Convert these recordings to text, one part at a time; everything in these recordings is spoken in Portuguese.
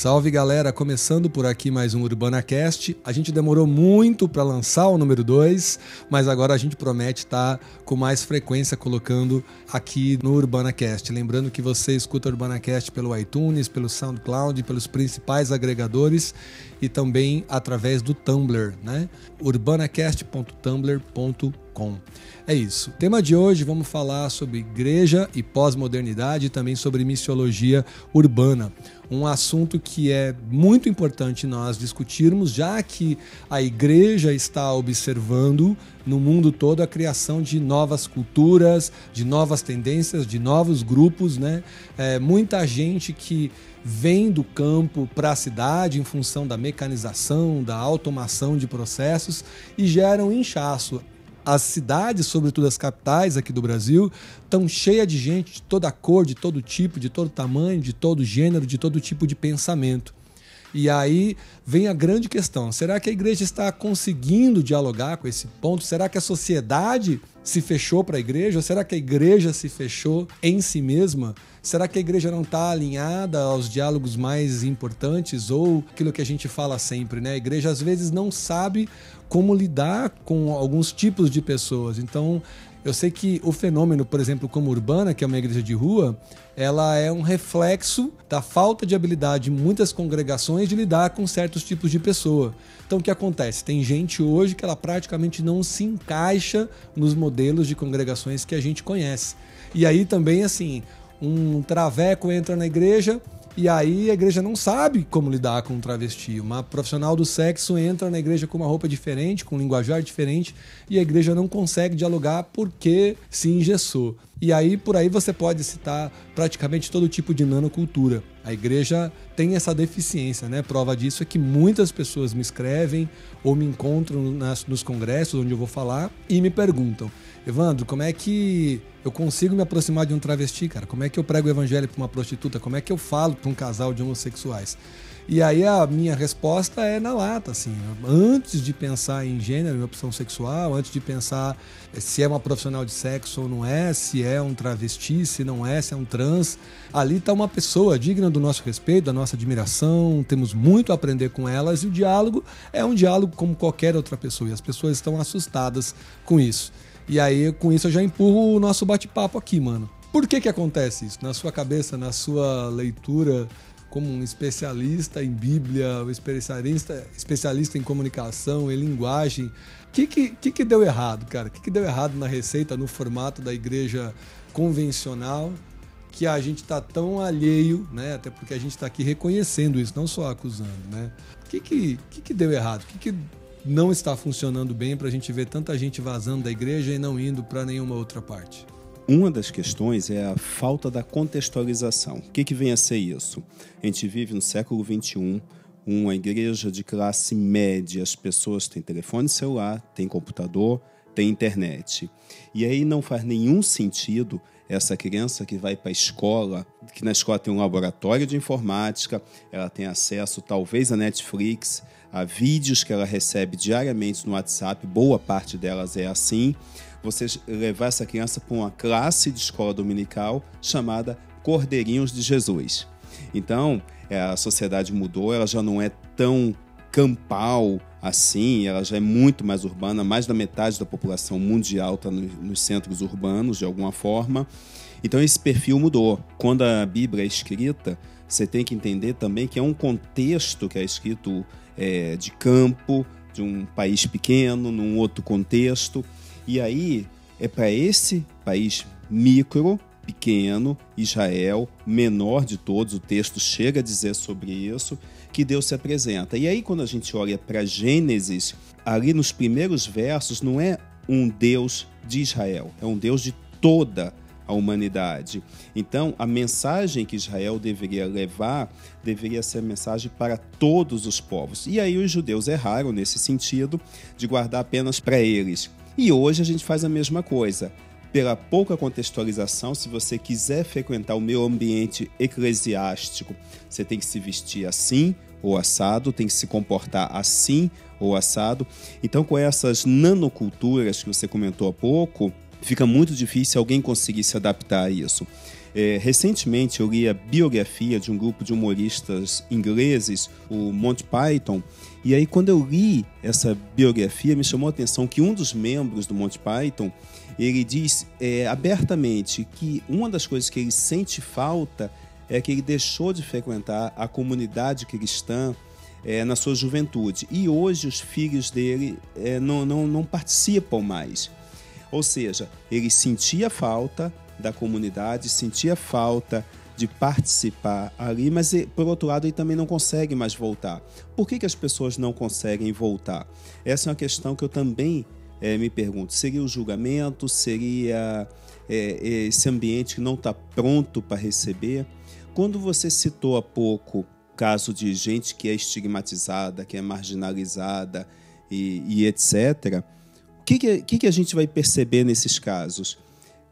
Salve galera, começando por aqui mais um UrbanaCast. A gente demorou muito para lançar o número 2, mas agora a gente promete estar tá com mais frequência colocando aqui no UrbanaCast. Lembrando que você escuta o UrbanaCast pelo iTunes, pelo SoundCloud, pelos principais agregadores e também através do Tumblr, né? urbanacast.tumblr.com. É isso. tema de hoje vamos falar sobre igreja e pós-modernidade e também sobre missiologia urbana. Um assunto que é muito importante nós discutirmos, já que a igreja está observando no mundo todo a criação de novas culturas, de novas tendências, de novos grupos, né? É, muita gente que vem do campo para a cidade em função da mecanização, da automação de processos e geram um inchaço. As cidades, sobretudo as capitais aqui do Brasil, estão cheias de gente de toda cor, de todo tipo, de todo tamanho, de todo gênero, de todo tipo de pensamento. E aí vem a grande questão: será que a igreja está conseguindo dialogar com esse ponto? Será que a sociedade se fechou para a igreja? Será que a igreja se fechou em si mesma? Será que a igreja não está alinhada aos diálogos mais importantes ou aquilo que a gente fala sempre, né? A igreja às vezes não sabe como lidar com alguns tipos de pessoas. Então, eu sei que o fenômeno, por exemplo, como Urbana, que é uma igreja de rua, ela é um reflexo da falta de habilidade de muitas congregações de lidar com certos tipos de pessoa. Então o que acontece? Tem gente hoje que ela praticamente não se encaixa nos modelos de congregações que a gente conhece. E aí também assim, um traveco entra na igreja, e aí a igreja não sabe como lidar com um travesti. Uma profissional do sexo entra na igreja com uma roupa diferente, com um linguajar diferente, e a igreja não consegue dialogar porque se engessou. E aí por aí você pode citar praticamente todo tipo de nanocultura. A igreja tem essa deficiência, né? Prova disso é que muitas pessoas me escrevem ou me encontram nas, nos congressos onde eu vou falar e me perguntam: Evandro, como é que eu consigo me aproximar de um travesti, cara? Como é que eu prego o evangelho para uma prostituta? Como é que eu falo para um casal de homossexuais? E aí a minha resposta é na lata, assim, antes de pensar em gênero, em opção sexual, antes de pensar se é uma profissional de sexo ou não é, se é um travesti, se não é, se é um trans, ali está uma pessoa digna do nosso respeito, da nossa admiração, temos muito a aprender com elas e o diálogo é um diálogo como qualquer outra pessoa e as pessoas estão assustadas com isso. E aí, com isso, eu já empurro o nosso bate-papo aqui, mano. Por que que acontece isso? Na sua cabeça, na sua leitura como um especialista em Bíblia, um especialista, especialista em comunicação, em linguagem. O que, que, que, deu errado, cara? O que, que deu errado na receita, no formato da igreja convencional, que a gente está tão alheio, né? Até porque a gente está aqui reconhecendo isso, não só acusando, né? O que, que, que, que deu errado? O que, que não está funcionando bem para a gente ver tanta gente vazando da igreja e não indo para nenhuma outra parte? Uma das questões é a falta da contextualização. O que, que vem a ser isso? A gente vive no século XXI, uma igreja de classe média, as pessoas têm telefone celular, têm computador, têm internet. E aí não faz nenhum sentido essa criança que vai para a escola, que na escola tem um laboratório de informática, ela tem acesso talvez a Netflix, a vídeos que ela recebe diariamente no WhatsApp, boa parte delas é assim. Você levar essa criança para uma classe de escola dominical chamada Cordeirinhos de Jesus. Então, é, a sociedade mudou, ela já não é tão campal assim, ela já é muito mais urbana, mais da metade da população mundial está nos centros urbanos de alguma forma. Então esse perfil mudou. Quando a Bíblia é escrita, você tem que entender também que é um contexto que é escrito é, de campo, de um país pequeno, num outro contexto. E aí é para esse país micro, pequeno, Israel, menor de todos, o texto chega a dizer sobre isso, que Deus se apresenta. E aí, quando a gente olha para Gênesis, ali nos primeiros versos, não é um Deus de Israel, é um Deus de toda a humanidade. Então, a mensagem que Israel deveria levar deveria ser a mensagem para todos os povos. E aí os judeus erraram nesse sentido de guardar apenas para eles. E hoje a gente faz a mesma coisa. Pela pouca contextualização, se você quiser frequentar o meu ambiente eclesiástico, você tem que se vestir assim ou assado, tem que se comportar assim ou assado. Então, com essas nanoculturas que você comentou há pouco, fica muito difícil alguém conseguir se adaptar a isso. É, recentemente eu li a biografia de um grupo de humoristas ingleses, o Monty Python, e aí quando eu li essa biografia me chamou a atenção que um dos membros do Monty Python ele diz é, abertamente que uma das coisas que ele sente falta é que ele deixou de frequentar a comunidade cristã é, na sua juventude e hoje os filhos dele é, não, não, não participam mais. Ou seja, ele sentia falta da comunidade, sentia falta de participar ali, mas por outro lado ele também não consegue mais voltar. Por que, que as pessoas não conseguem voltar? Essa é uma questão que eu também é, me pergunto. Seria o julgamento? Seria é, esse ambiente que não está pronto para receber? Quando você citou há pouco caso de gente que é estigmatizada, que é marginalizada e, e etc., que, que, que a gente vai perceber nesses casos?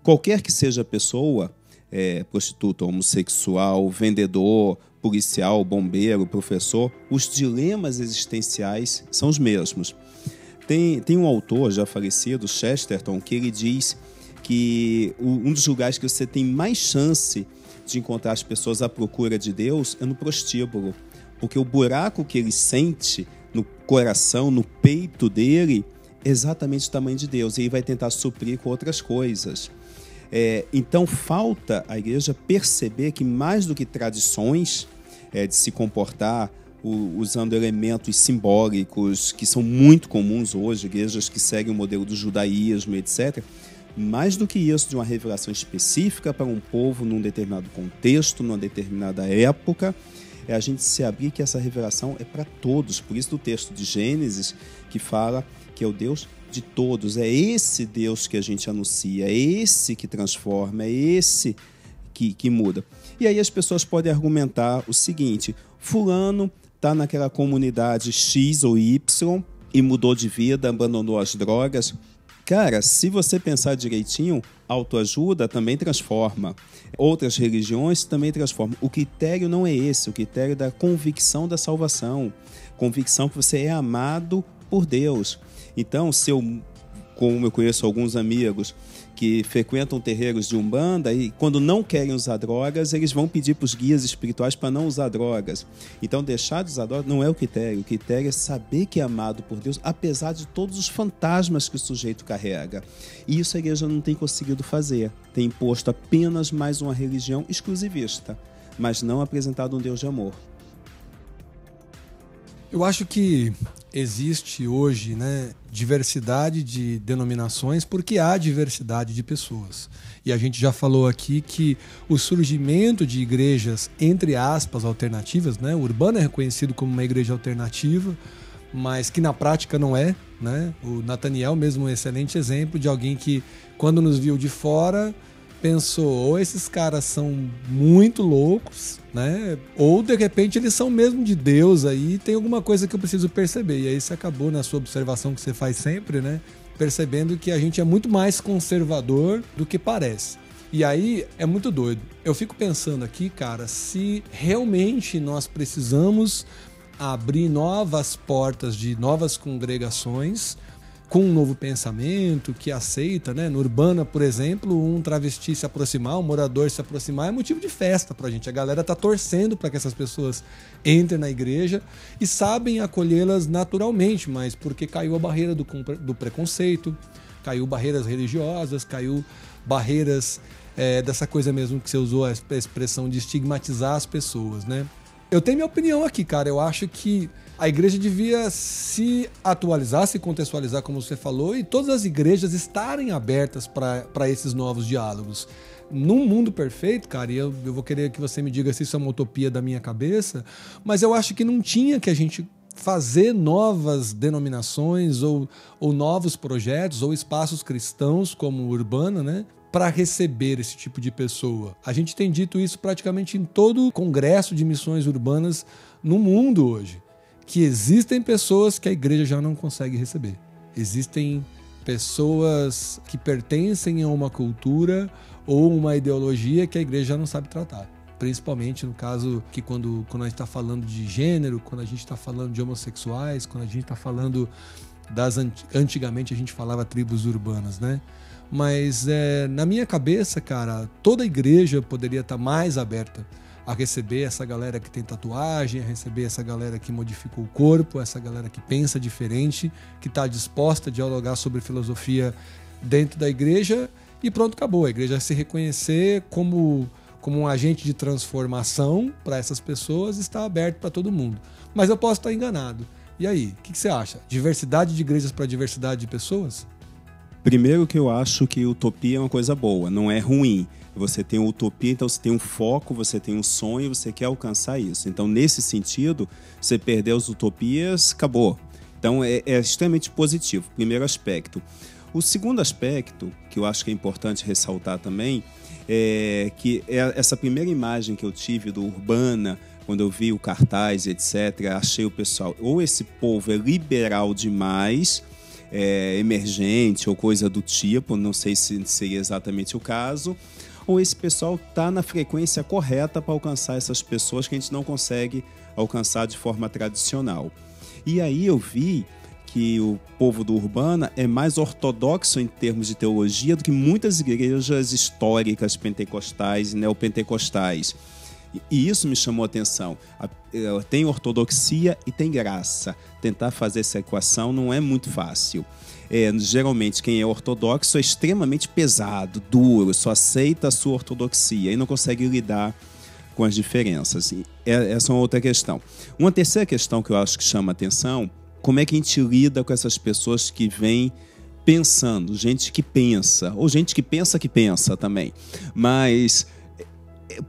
qualquer que seja a pessoa, é, prostituta, homossexual, vendedor, policial, bombeiro, professor, os dilemas existenciais são os mesmos. Tem, tem um autor já falecido, Chesterton, que ele diz que um dos lugares que você tem mais chance de encontrar as pessoas à procura de Deus é no prostíbulo. Porque o buraco que ele sente no coração, no peito dele, exatamente o tamanho de Deus. E ele vai tentar suprir com outras coisas. É, então falta a igreja perceber que mais do que tradições é, de se comportar o, usando elementos simbólicos que são muito comuns hoje, igrejas que seguem o modelo do judaísmo, etc. Mais do que isso, de uma revelação específica para um povo num determinado contexto, numa determinada época, é a gente se abrir que essa revelação é para todos. Por isso, do texto de Gênesis, que fala que é o Deus de todos. É esse Deus que a gente anuncia, é esse que transforma, é esse que, que muda. E aí as pessoas podem argumentar o seguinte: Fulano está naquela comunidade X ou Y e mudou de vida, abandonou as drogas. Cara, se você pensar direitinho, autoajuda também transforma. Outras religiões também transformam. O critério não é esse, o critério é da convicção da salvação. Convicção que você é amado por Deus. Então, se eu, como eu conheço alguns amigos que frequentam terreiros de Umbanda e quando não querem usar drogas, eles vão pedir para os guias espirituais para não usar drogas. Então, deixar de usar drogas não é o critério. O critério é saber que é amado por Deus, apesar de todos os fantasmas que o sujeito carrega. E isso a igreja não tem conseguido fazer. Tem imposto apenas mais uma religião exclusivista, mas não apresentado um Deus de amor. Eu acho que existe hoje né, diversidade de denominações porque há diversidade de pessoas. E a gente já falou aqui que o surgimento de igrejas, entre aspas, alternativas, né? O Urbano é reconhecido como uma igreja alternativa, mas que na prática não é. Né? O Nathaniel mesmo é um excelente exemplo de alguém que, quando nos viu de fora, pensou, ou esses caras são muito loucos, né? Ou de repente eles são mesmo de Deus aí, tem alguma coisa que eu preciso perceber. E aí você acabou na sua observação que você faz sempre, né? Percebendo que a gente é muito mais conservador do que parece. E aí é muito doido. Eu fico pensando aqui, cara, se realmente nós precisamos abrir novas portas de novas congregações com um novo pensamento, que aceita, né? No Urbana, por exemplo, um travesti se aproximar, um morador se aproximar é motivo de festa pra gente. A galera tá torcendo para que essas pessoas entrem na igreja e sabem acolhê-las naturalmente, mas porque caiu a barreira do, do preconceito, caiu barreiras religiosas, caiu barreiras é, dessa coisa mesmo que você usou a expressão de estigmatizar as pessoas, né? Eu tenho minha opinião aqui, cara. Eu acho que a igreja devia se atualizar, se contextualizar, como você falou, e todas as igrejas estarem abertas para esses novos diálogos. Num mundo perfeito, cara, e eu, eu vou querer que você me diga se isso é uma utopia da minha cabeça, mas eu acho que não tinha que a gente fazer novas denominações ou, ou novos projetos ou espaços cristãos como Urbana, né? Para receber esse tipo de pessoa. A gente tem dito isso praticamente em todo o congresso de missões urbanas no mundo hoje que existem pessoas que a igreja já não consegue receber. Existem pessoas que pertencem a uma cultura ou uma ideologia que a igreja já não sabe tratar. Principalmente no caso que quando, quando a gente está falando de gênero, quando a gente está falando de homossexuais, quando a gente está falando das antigamente a gente falava tribos urbanas, né? Mas é, na minha cabeça, cara, toda igreja poderia estar mais aberta a receber essa galera que tem tatuagem, a receber essa galera que modificou o corpo, essa galera que pensa diferente, que está disposta a dialogar sobre filosofia dentro da igreja e pronto, acabou. A igreja se reconhecer como, como um agente de transformação para essas pessoas está aberto para todo mundo. Mas eu posso estar enganado. E aí, o que, que você acha? Diversidade de igrejas para diversidade de pessoas? Primeiro que eu acho que utopia é uma coisa boa, não é ruim. Você tem utopia, então você tem um foco, você tem um sonho, você quer alcançar isso. Então, nesse sentido, você perder as utopias, acabou. Então, é, é extremamente positivo. Primeiro aspecto. O segundo aspecto, que eu acho que é importante ressaltar também, é que é essa primeira imagem que eu tive do Urbana, quando eu vi o cartaz, etc., achei o pessoal, ou esse povo é liberal demais, é, emergente ou coisa do tipo, não sei se seria exatamente o caso, ou esse pessoal está na frequência correta para alcançar essas pessoas que a gente não consegue alcançar de forma tradicional. E aí eu vi que o povo do Urbana é mais ortodoxo em termos de teologia do que muitas igrejas históricas pentecostais e neopentecostais. E isso me chamou a atenção. Eh, tem ortodoxia e tem graça. Tentar fazer essa equação não é muito fácil. É, geralmente, quem é ortodoxo é extremamente pesado, duro, só aceita a sua ortodoxia e não consegue lidar com as diferenças. É, essa é uma outra questão. Uma terceira questão que eu acho que chama atenção: como é que a gente lida com essas pessoas que vêm pensando, gente que pensa, ou gente que pensa que pensa também. Mas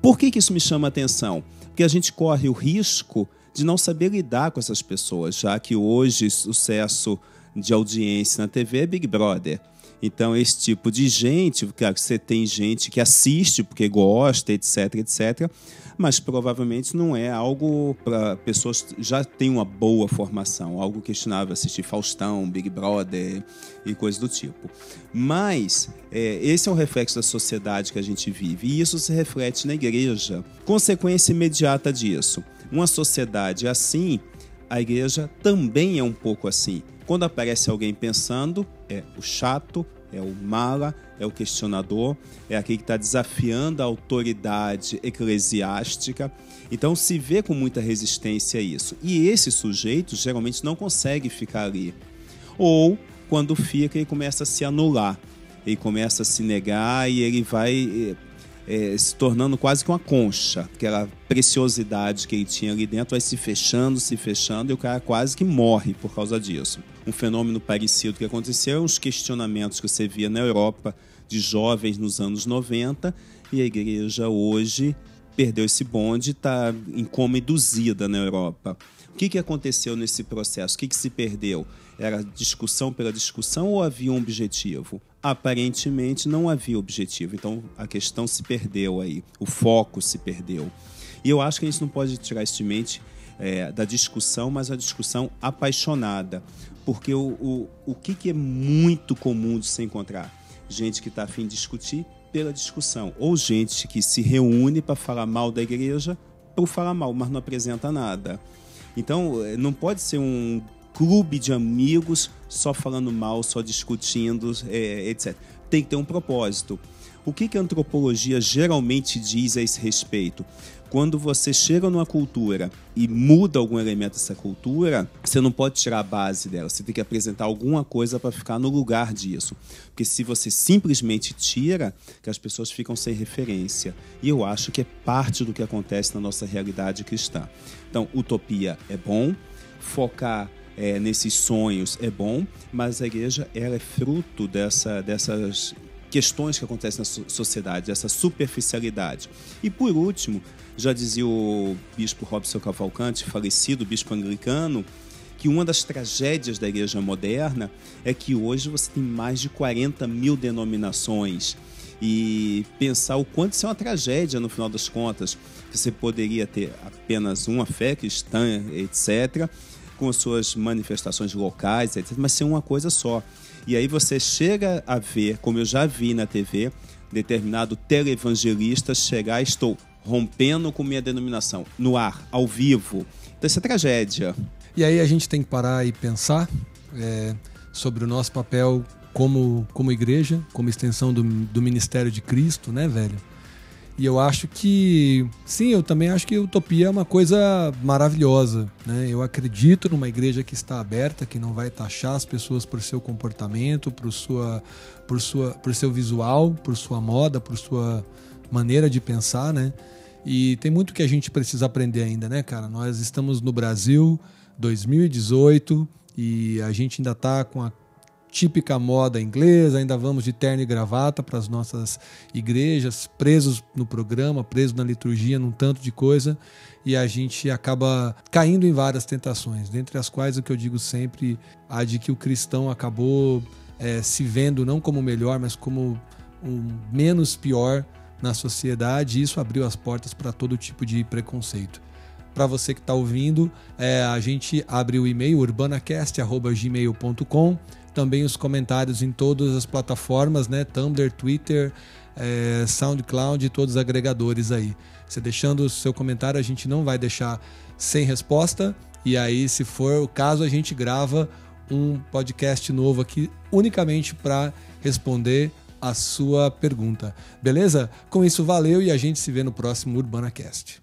por que, que isso me chama a atenção? Porque a gente corre o risco de não saber lidar com essas pessoas, já que hoje o sucesso de audiência na TV é Big Brother. Então, esse tipo de gente, claro que você tem gente que assiste porque gosta, etc, etc, mas provavelmente não é algo para pessoas que já têm uma boa formação, algo questionável assistir Faustão, Big Brother e coisas do tipo. Mas é, esse é um reflexo da sociedade que a gente vive e isso se reflete na igreja. Consequência imediata disso, uma sociedade assim, a igreja também é um pouco assim. Quando aparece alguém pensando, é o chato, é o mala, é o questionador, é aquele que está desafiando a autoridade eclesiástica. Então se vê com muita resistência a isso. E esse sujeito geralmente não consegue ficar ali. Ou quando fica, ele começa a se anular, ele começa a se negar e ele vai é, se tornando quase que uma concha. Aquela preciosidade que ele tinha ali dentro vai se fechando, se fechando, e o cara quase que morre por causa disso. Um fenômeno parecido que aconteceu, os questionamentos que você via na Europa de jovens nos anos 90, e a igreja hoje perdeu esse bonde, está em coma induzida na Europa. O que, que aconteceu nesse processo? O que, que se perdeu? Era discussão pela discussão ou havia um objetivo? Aparentemente não havia objetivo, então a questão se perdeu aí, o foco se perdeu. E eu acho que a gente não pode tirar isso de mente é, da discussão, mas a discussão apaixonada. Porque o, o, o que, que é muito comum de se encontrar? Gente que está afim de discutir pela discussão, ou gente que se reúne para falar mal da igreja por falar mal, mas não apresenta nada. Então, é, não pode ser um clube de amigos só falando mal, só discutindo, é, etc. Tem que ter um propósito. O que, que a antropologia geralmente diz a esse respeito? Quando você chega numa cultura e muda algum elemento dessa cultura, você não pode tirar a base dela, você tem que apresentar alguma coisa para ficar no lugar disso. Porque se você simplesmente tira, que as pessoas ficam sem referência. E eu acho que é parte do que acontece na nossa realidade cristã. Então, utopia é bom, focar é, nesses sonhos é bom, mas a igreja ela é fruto dessa, dessas questões que acontecem na sociedade, essa superficialidade. E por último, já dizia o bispo Robson Cavalcante, falecido bispo anglicano, que uma das tragédias da igreja moderna é que hoje você tem mais de 40 mil denominações. E pensar o quanto isso é uma tragédia no final das contas. Você poderia ter apenas uma fé cristã, etc., com suas manifestações locais, etc., mas ser uma coisa só. E aí você chega a ver, como eu já vi na TV, determinado televangelista chegar, estou rompendo com minha denominação, no ar, ao vivo. Então isso é tragédia. E aí a gente tem que parar e pensar é, sobre o nosso papel como, como igreja, como extensão do, do ministério de Cristo, né, velho? E eu acho que, sim, eu também acho que utopia é uma coisa maravilhosa. Né? Eu acredito numa igreja que está aberta, que não vai taxar as pessoas por seu comportamento, por, sua, por, sua, por seu visual, por sua moda, por sua maneira de pensar, né? E tem muito que a gente precisa aprender ainda, né, cara? Nós estamos no Brasil, 2018, e a gente ainda está com a típica moda inglesa, ainda vamos de terno e gravata para as nossas igrejas, presos no programa, presos na liturgia, num tanto de coisa, e a gente acaba caindo em várias tentações, dentre as quais o que eu digo sempre, a de que o cristão acabou é, se vendo não como melhor, mas como o menos pior na sociedade, e isso abriu as portas para todo tipo de preconceito. Para você que está ouvindo, é, a gente abre o e-mail urbanacast.gmail.com também os comentários em todas as plataformas, né? Tumblr, Twitter, é, SoundCloud e todos os agregadores aí. Você deixando o seu comentário, a gente não vai deixar sem resposta. E aí, se for o caso, a gente grava um podcast novo aqui unicamente para responder a sua pergunta. Beleza? Com isso, valeu e a gente se vê no próximo UrbanaCast.